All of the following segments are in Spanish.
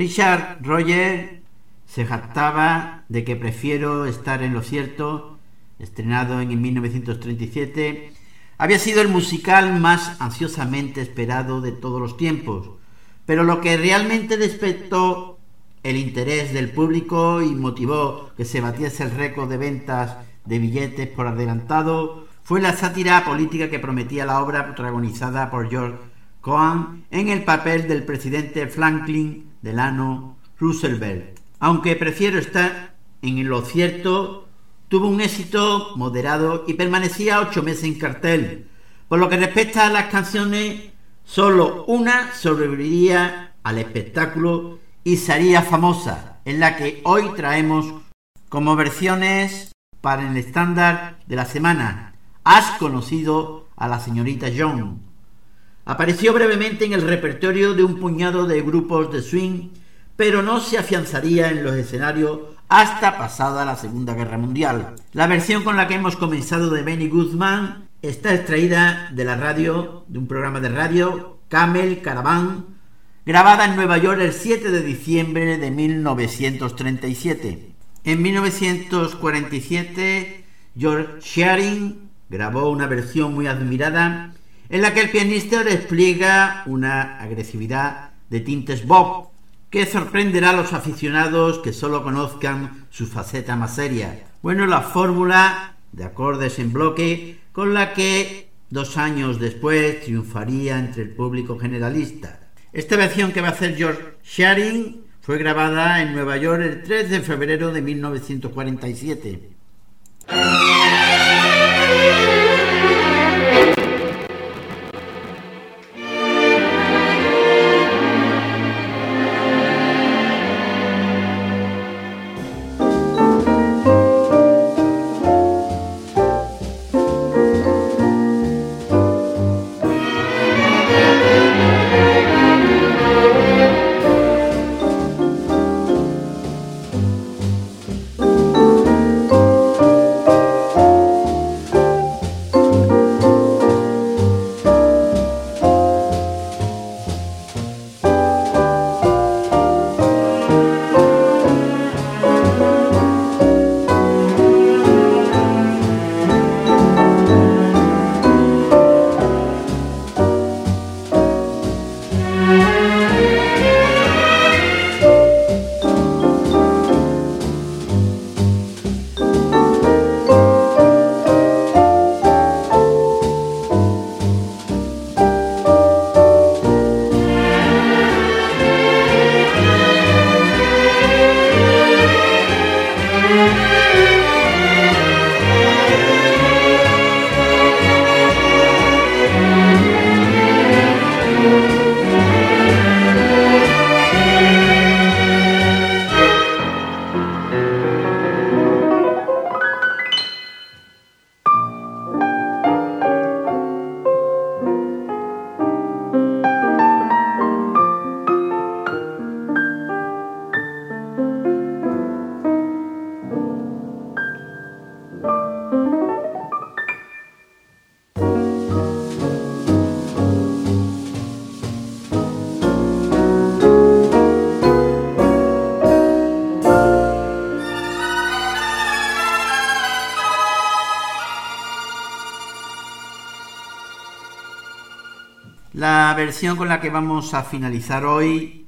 Richard Roger se jactaba de que prefiero estar en lo cierto, estrenado en 1937, había sido el musical más ansiosamente esperado de todos los tiempos, pero lo que realmente despertó el interés del público y motivó que se batiese el récord de ventas de billetes por adelantado fue la sátira política que prometía la obra protagonizada por George Cohan en el papel del presidente Franklin Delano Roosevelt. Aunque prefiero estar en lo cierto, tuvo un éxito moderado y permanecía ocho meses en cartel. Por lo que respecta a las canciones, solo una sobreviviría al espectáculo y sería famosa, en la que hoy traemos como versiones para el estándar de la semana. Has conocido a la señorita John. Apareció brevemente en el repertorio de un puñado de grupos de swing, pero no se afianzaría en los escenarios hasta pasada la Segunda Guerra Mundial. La versión con la que hemos comenzado de Benny Guzmán está extraída de la radio, de un programa de radio, Camel Caravan, grabada en Nueva York el 7 de diciembre de 1937. En 1947, George Shearing grabó una versión muy admirada en la que el pianista despliega una agresividad de tintes Bob que sorprenderá a los aficionados que solo conozcan su faceta más seria. Bueno, la fórmula de acordes en bloque con la que dos años después triunfaría entre el público generalista. Esta versión que va a hacer George Sharing fue grabada en Nueva York el 3 de febrero de 1947. Versión con la que vamos a finalizar hoy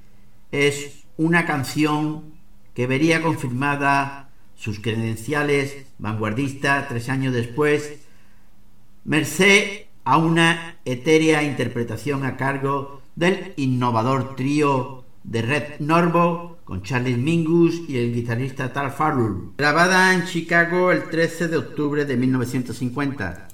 es una canción que vería confirmada sus credenciales vanguardistas tres años después, merced a una etérea interpretación a cargo del innovador trío de Red Norvo con Charles Mingus y el guitarrista Tal Farrell, grabada en Chicago el 13 de octubre de 1950.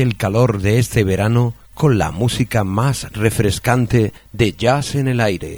El calor de este verano con la música más refrescante de jazz en el aire.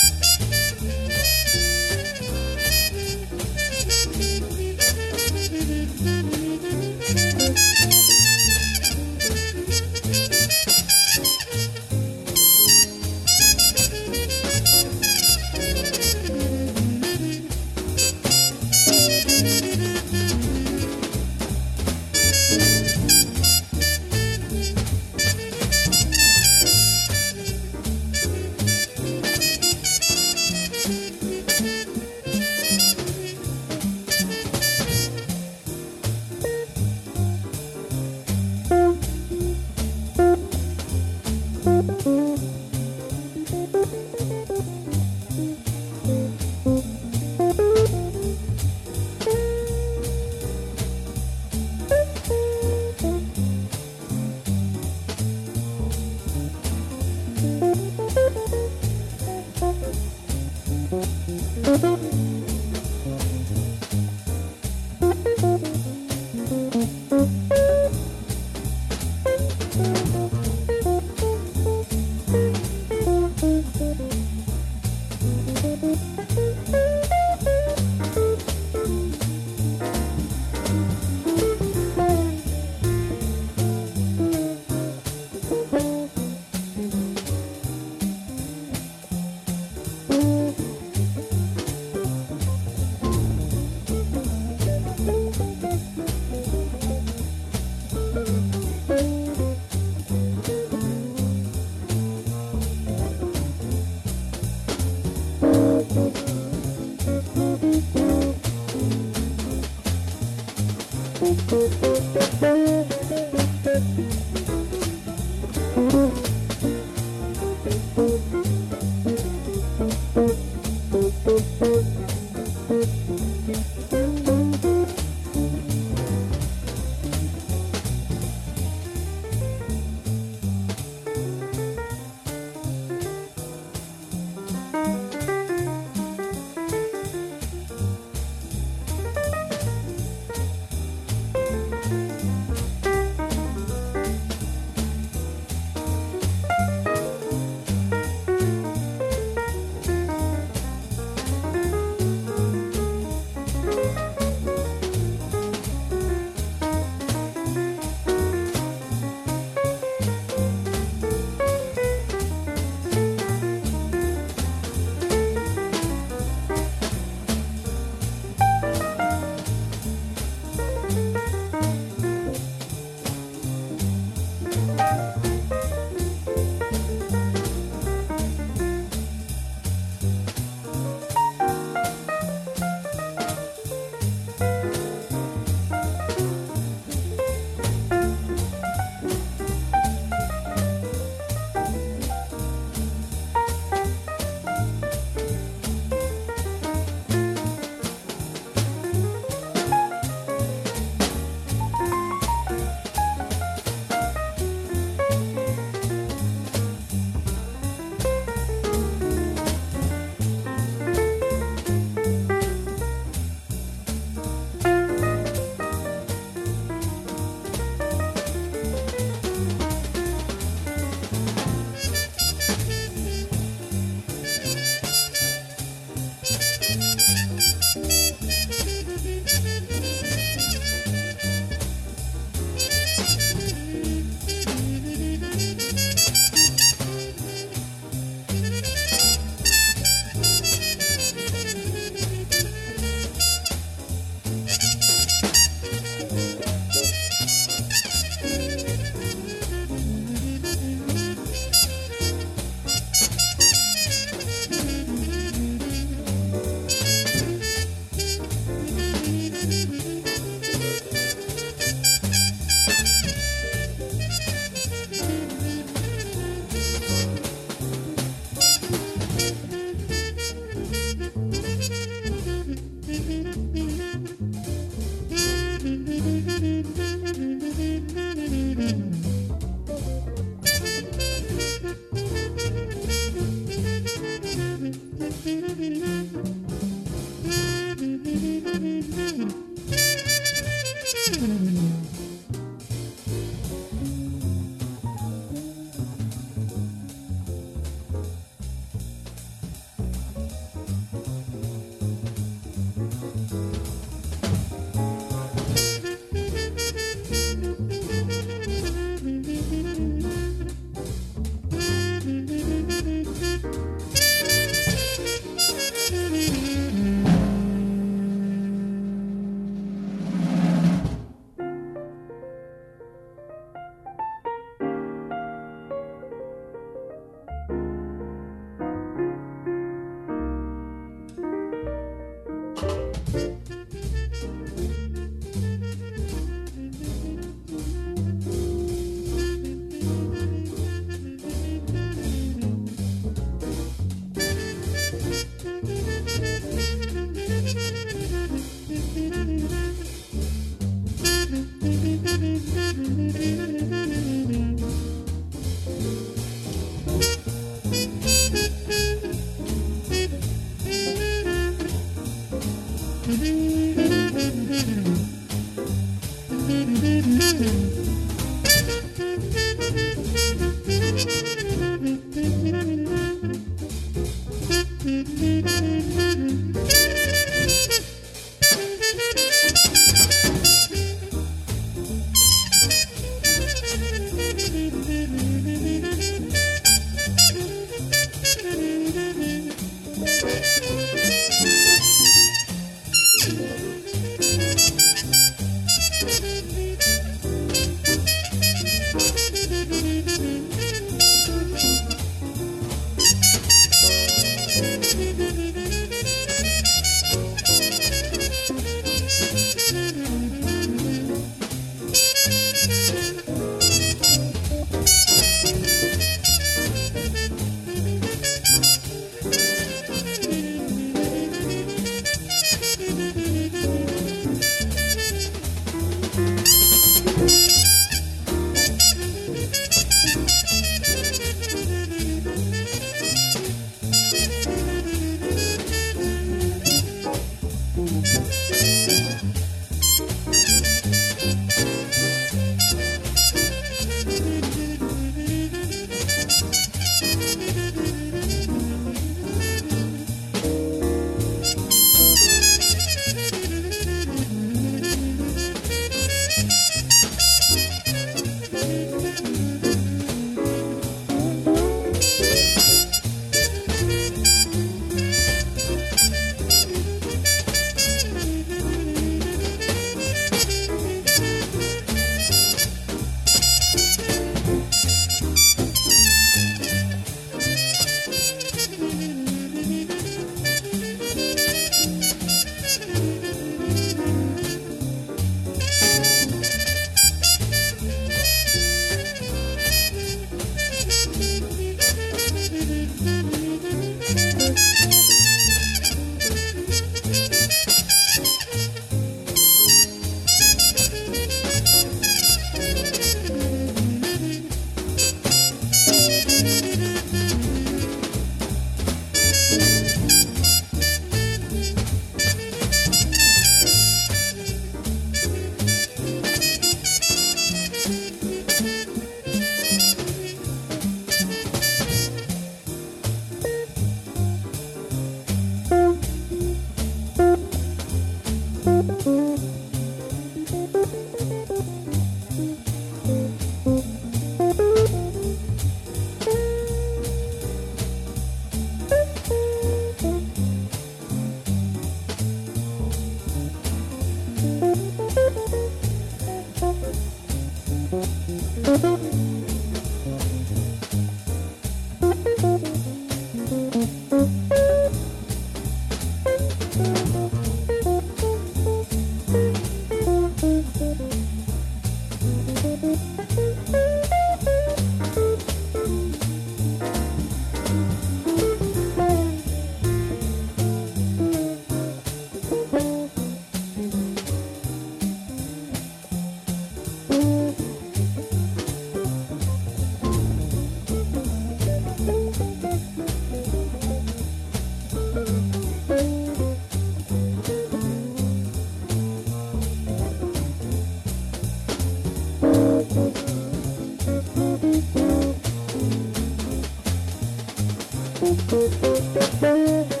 Música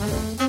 Bye.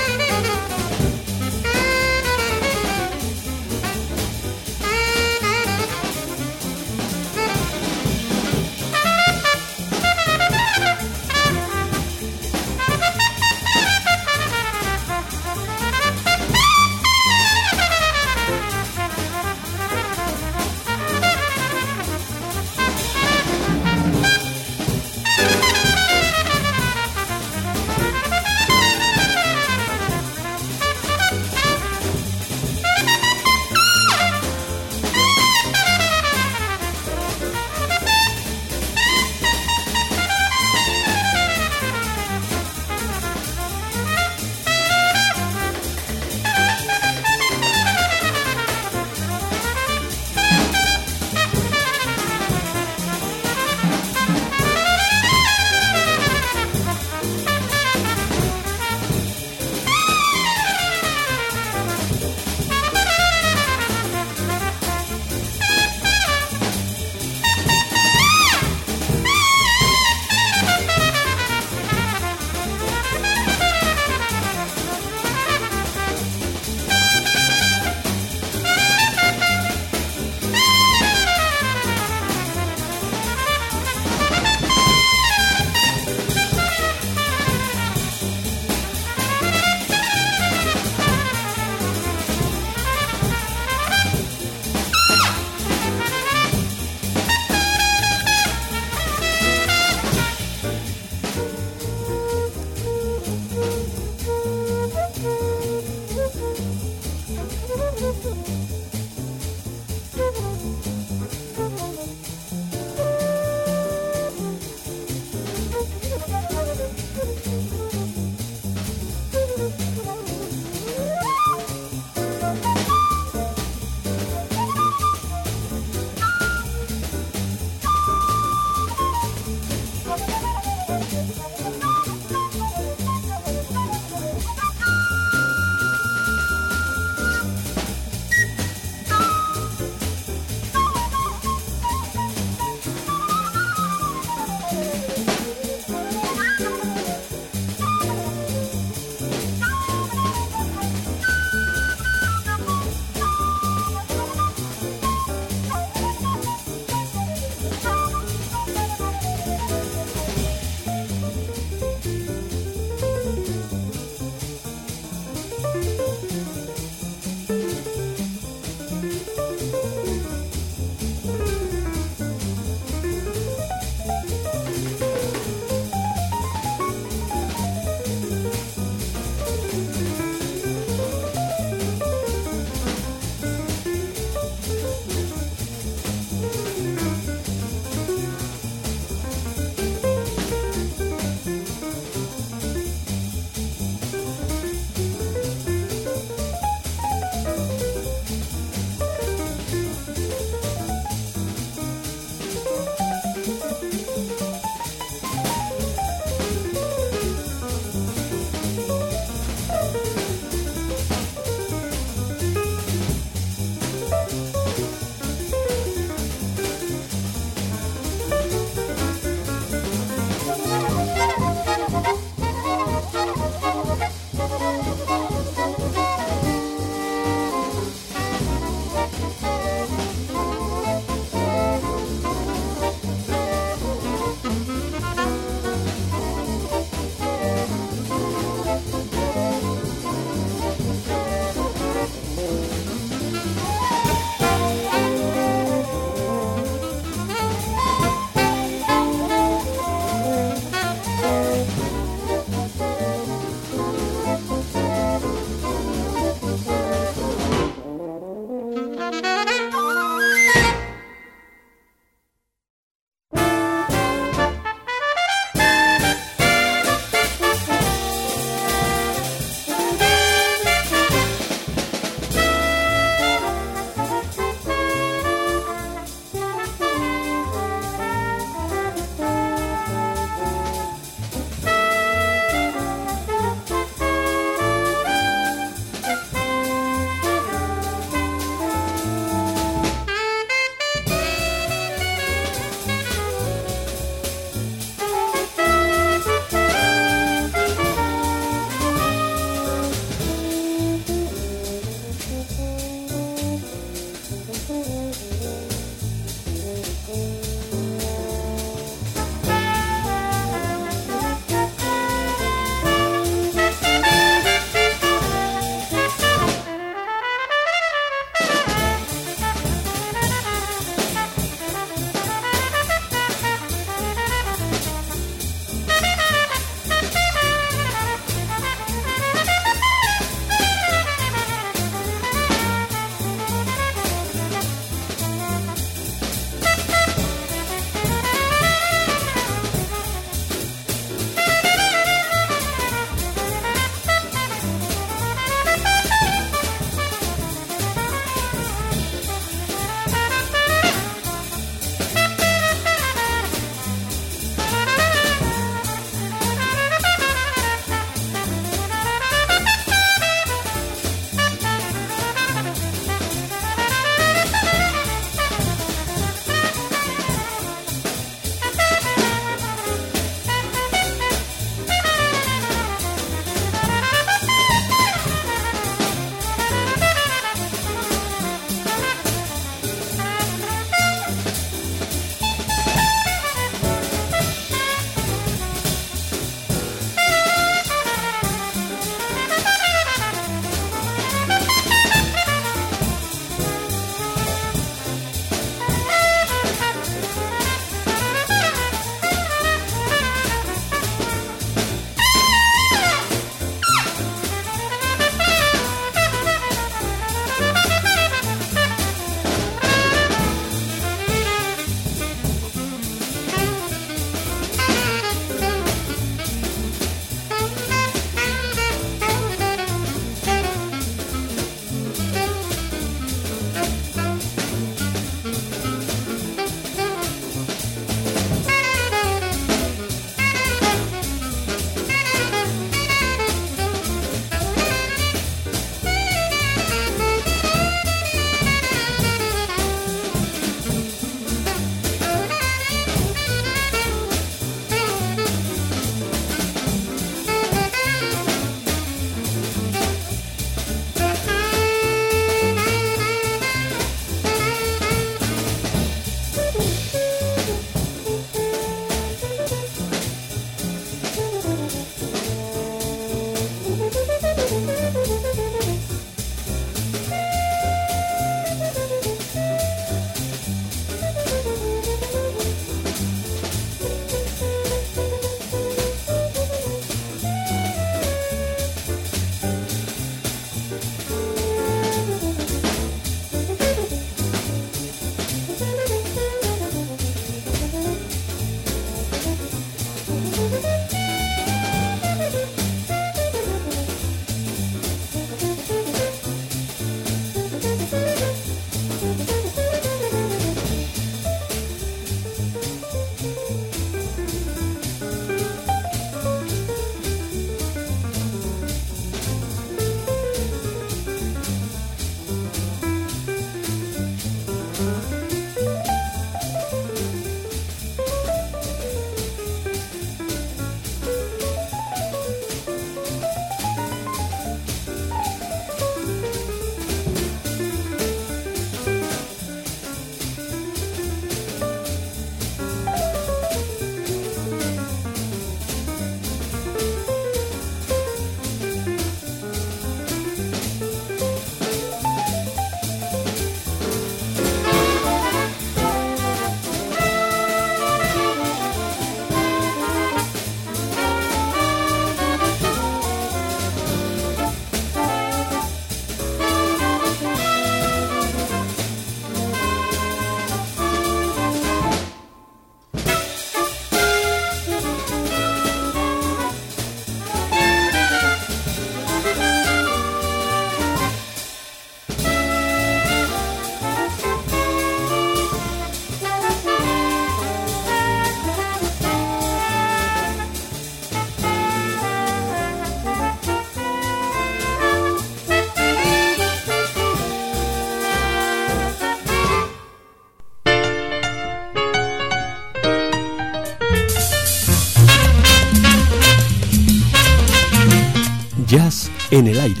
En el aire.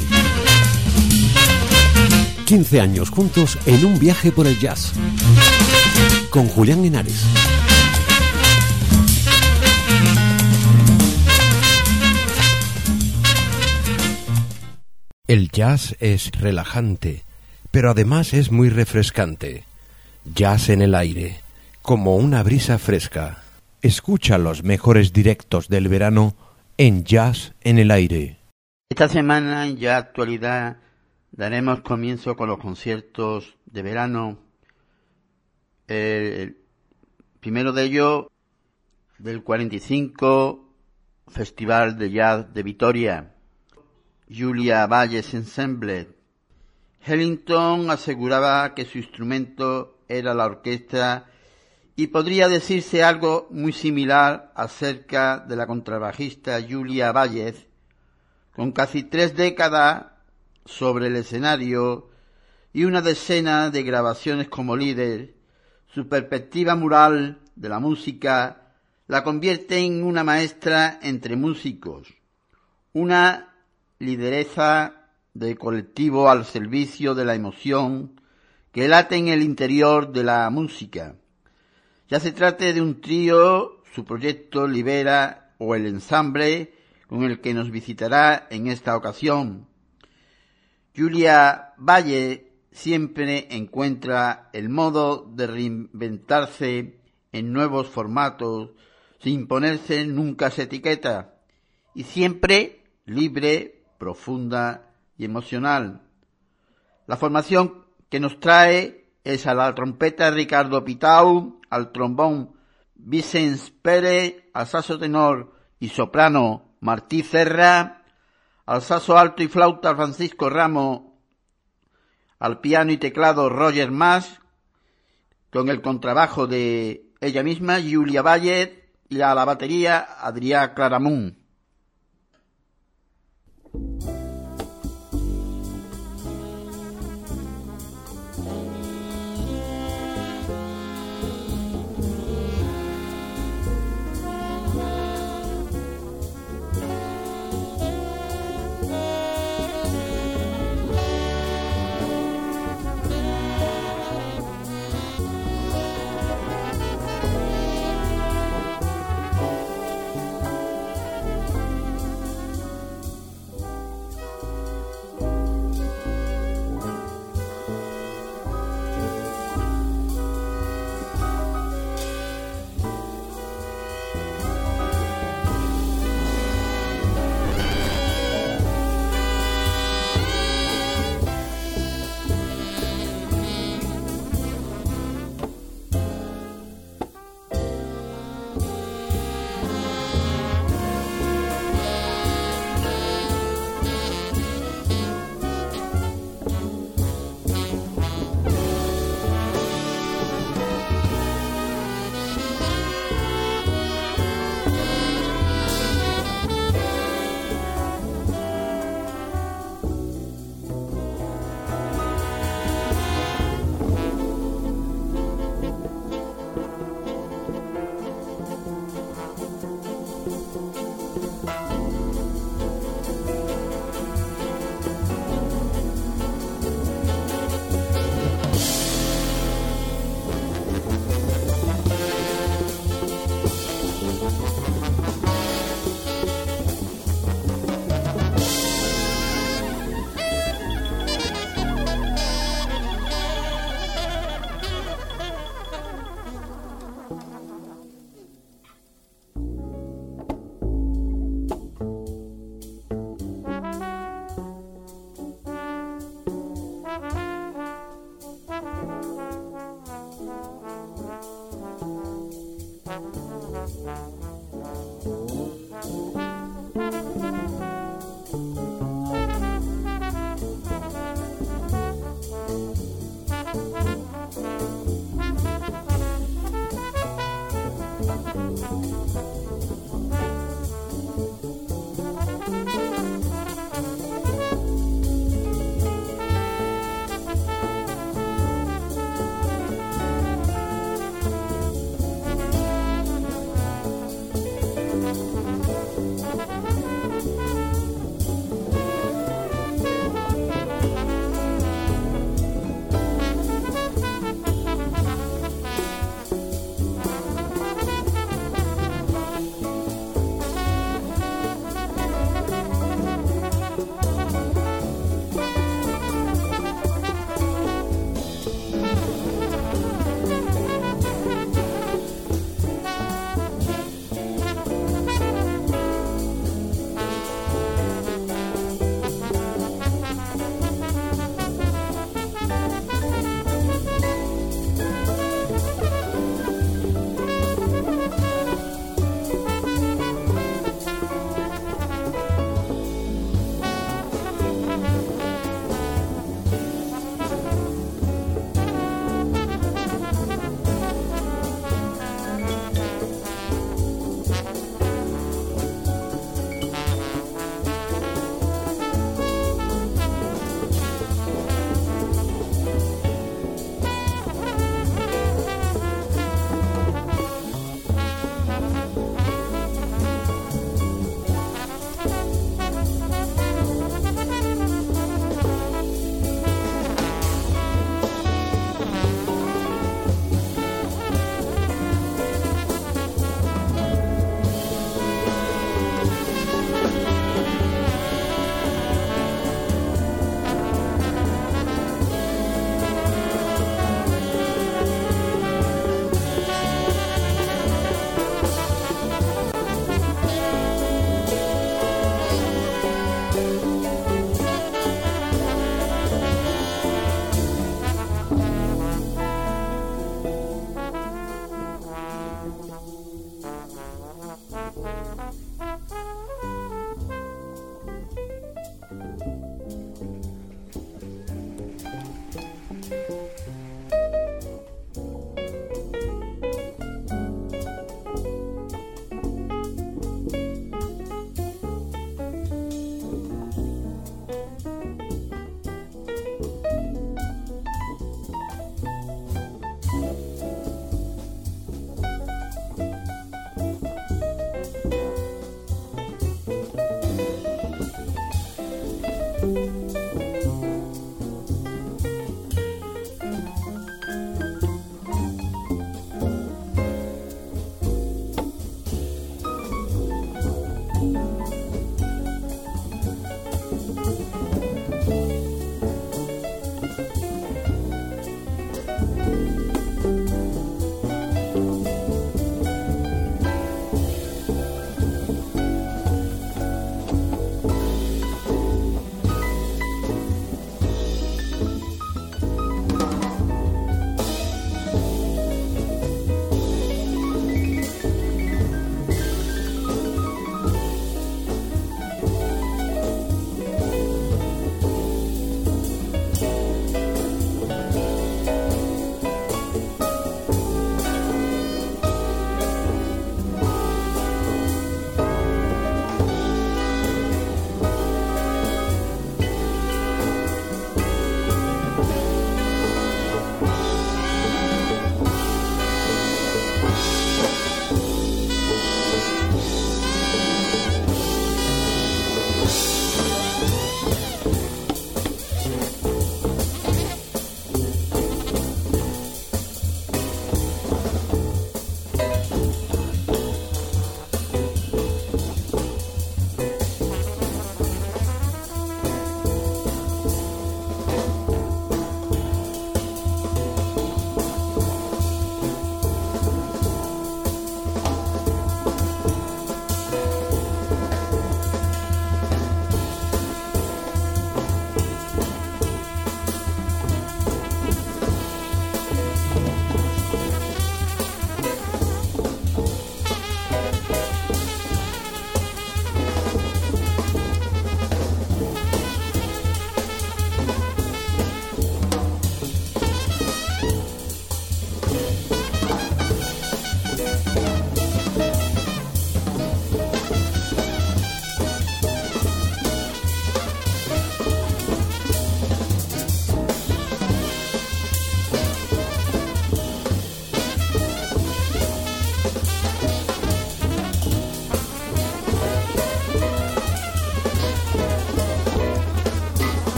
15 años juntos en un viaje por el jazz. Con Julián Henares. El jazz es relajante, pero además es muy refrescante. Jazz en el aire, como una brisa fresca. Escucha los mejores directos del verano en Jazz en el aire. Esta semana en Ya Actualidad daremos comienzo con los conciertos de verano. El primero de ellos del 45 Festival de Jazz de Vitoria. Julia Valles Ensemble. Hellington aseguraba que su instrumento era la orquesta y podría decirse algo muy similar acerca de la contrabajista Julia Valles, con casi tres décadas sobre el escenario y una decena de grabaciones como líder, su perspectiva mural de la música la convierte en una maestra entre músicos, una lideresa de colectivo al servicio de la emoción que late en el interior de la música. Ya se trate de un trío, su proyecto Libera o el ensamble con el que nos visitará en esta ocasión. Julia Valle siempre encuentra el modo de reinventarse en nuevos formatos sin ponerse nunca esa etiqueta y siempre libre, profunda y emocional. La formación que nos trae es a la trompeta Ricardo Pitau, al trombón Vicens Pérez, al saso tenor y soprano Martí Serra, al saso alto y flauta Francisco Ramos, al piano y teclado Roger Mas, con el contrabajo de ella misma, Julia Valle, y a la batería Adrián Claramunt.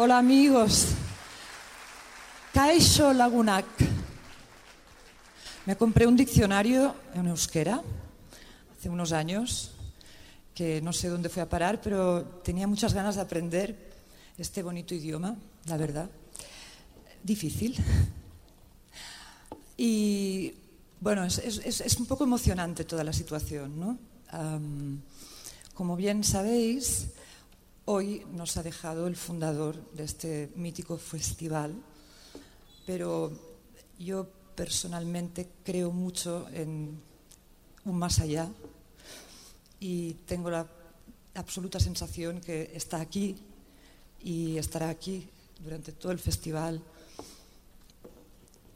Hola amigos. Kaixo Lagunak. Me compré un diccionario en euskera hace unos años, que no sé dónde fue a parar, pero tenía muchas ganas de aprender este bonito idioma, la verdad. Difícil. Y bueno, es, un poco emocionante toda la situación, ¿no? Como bien sabéis, Hoy nos ha dejado el fundador de este mítico festival, pero yo personalmente creo mucho en un más allá y tengo la absoluta sensación que está aquí y estará aquí durante todo el festival.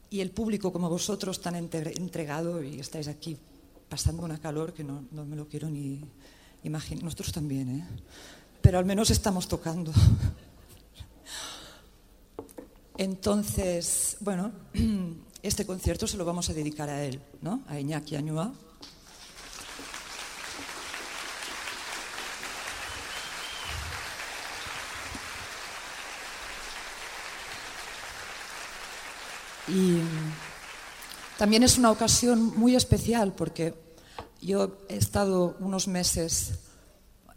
Y el público como vosotros tan entregado y estáis aquí pasando una calor que no, no me lo quiero ni imaginar. Nosotros también, ¿eh? Pero al menos estamos tocando. Entonces, bueno, este concierto se lo vamos a dedicar a él, ¿no? A Iñaki Añua. Y también es una ocasión muy especial porque yo he estado unos meses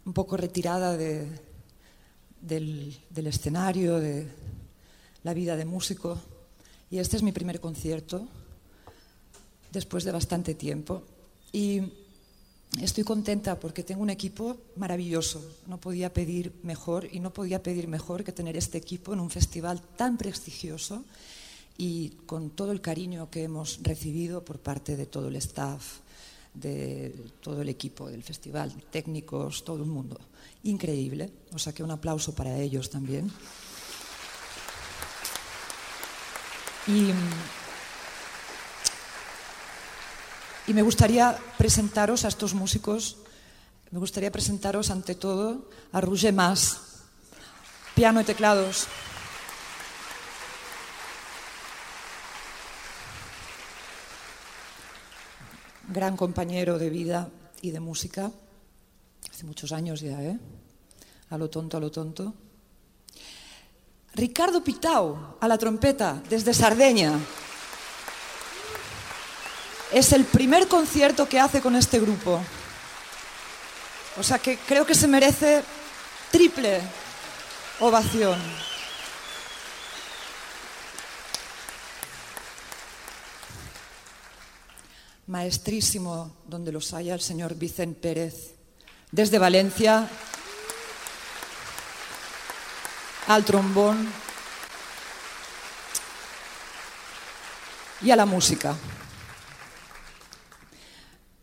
un poco retirada de, del, del, escenario, de la vida de músico. Y este es mi primer concierto, después de bastante tiempo. Y estoy contenta porque tengo un equipo maravilloso. No podía pedir mejor y no podía pedir mejor que tener este equipo en un festival tan prestigioso y con todo el cariño que hemos recibido por parte de todo el staff, de todo el equipo del festival, técnicos, todo el mundo. Increíble, o sea que un aplauso para ellos también. Y, y me gustaría presentaros a estos músicos, me gustaría presentaros ante todo a Roger Mas, piano y teclados. Gran compañero de vida y de música, hace muchos años ya, ¿eh? A lo tonto, a lo tonto. Ricardo Pitao, a la trompeta, desde Sardeña. Es el primer concierto que hace con este grupo. O sea que creo que se merece triple ovación. Maestrísimo donde los haya el señor Vicente Pérez, desde Valencia al trombón y a la música.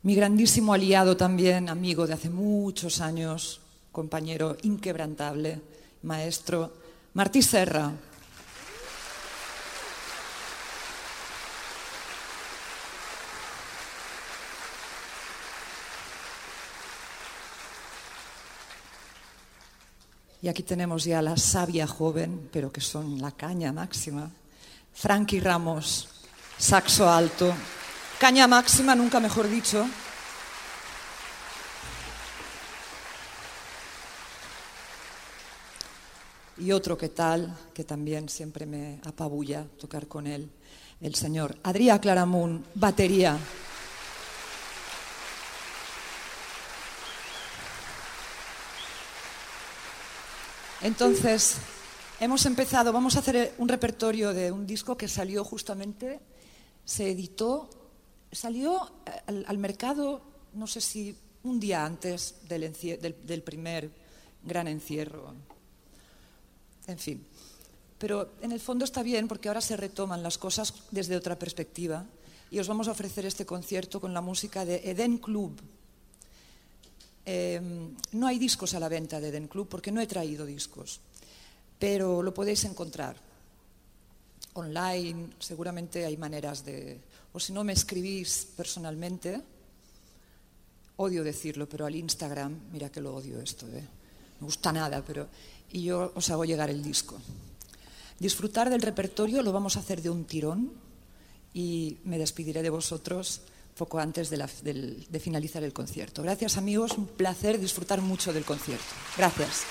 Mi grandísimo aliado también, amigo de hace muchos años, compañero inquebrantable, maestro, Martí Serra. Y aquí tenemos ya la sabia joven, pero que son la caña máxima. Frankie Ramos, saxo alto. Caña máxima, nunca mejor dicho. Y otro que tal, que también siempre me apabulla tocar con él, el señor Adrià Claramunt, batería. Entonces, hemos empezado, vamos a hacer un repertorio de un disco que salió justamente, se editó, salió al, mercado, no sé si un día antes del, primer gran encierro. En fin. Pero en el fondo está bien porque ahora se retoman las cosas desde otra perspectiva y os vamos a ofrecer este concierto con la música de Eden Club, Em, no hay discos a la venta de Den Club porque no he traído discos, pero lo podéis encontrar online, seguramente hay maneras de... O si no me escribís personalmente, odio decirlo, pero al Instagram, mira que lo odio esto, ¿eh? me gusta nada, pero... Y yo os hago llegar el disco. Disfrutar del repertorio lo vamos a hacer de un tirón y me despediré de vosotros poco antes de, la, de, de finalizar el concierto. Gracias amigos, un placer disfrutar mucho del concierto. Gracias.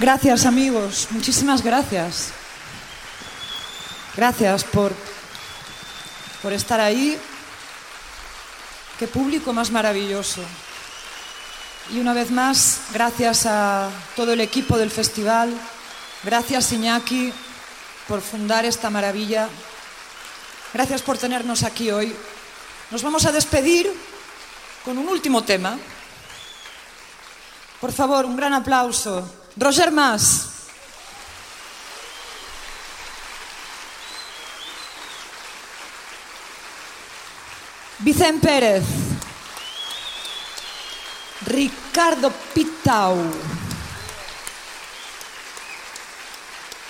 Gracias amigos, muchísimas gracias. Gracias por, por estar ahí. Qué público más maravilloso. Y una vez más, gracias a todo el equipo del festival, gracias Iñaki por fundar esta maravilla, gracias por tenernos aquí hoy. Nos vamos a despedir con un último tema. Por favor, un gran aplauso Roger Mas. Vicente Pérez. Ricardo Pitau.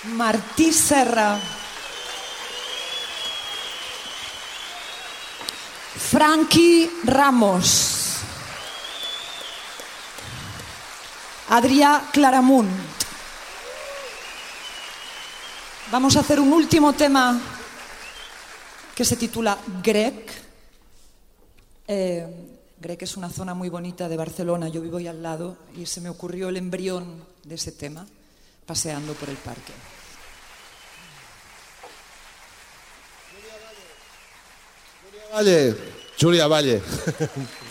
Martí Serra. Frankie Ramos. Adrià Claramunt. Vamos a hacer un último tema que se titula Grec. Eh, Grec es una zona muy bonita de Barcelona, yo vivo ahí al lado y se me ocurrió el embrión de ese tema paseando por el parque. Julia Valle. Julia Valle.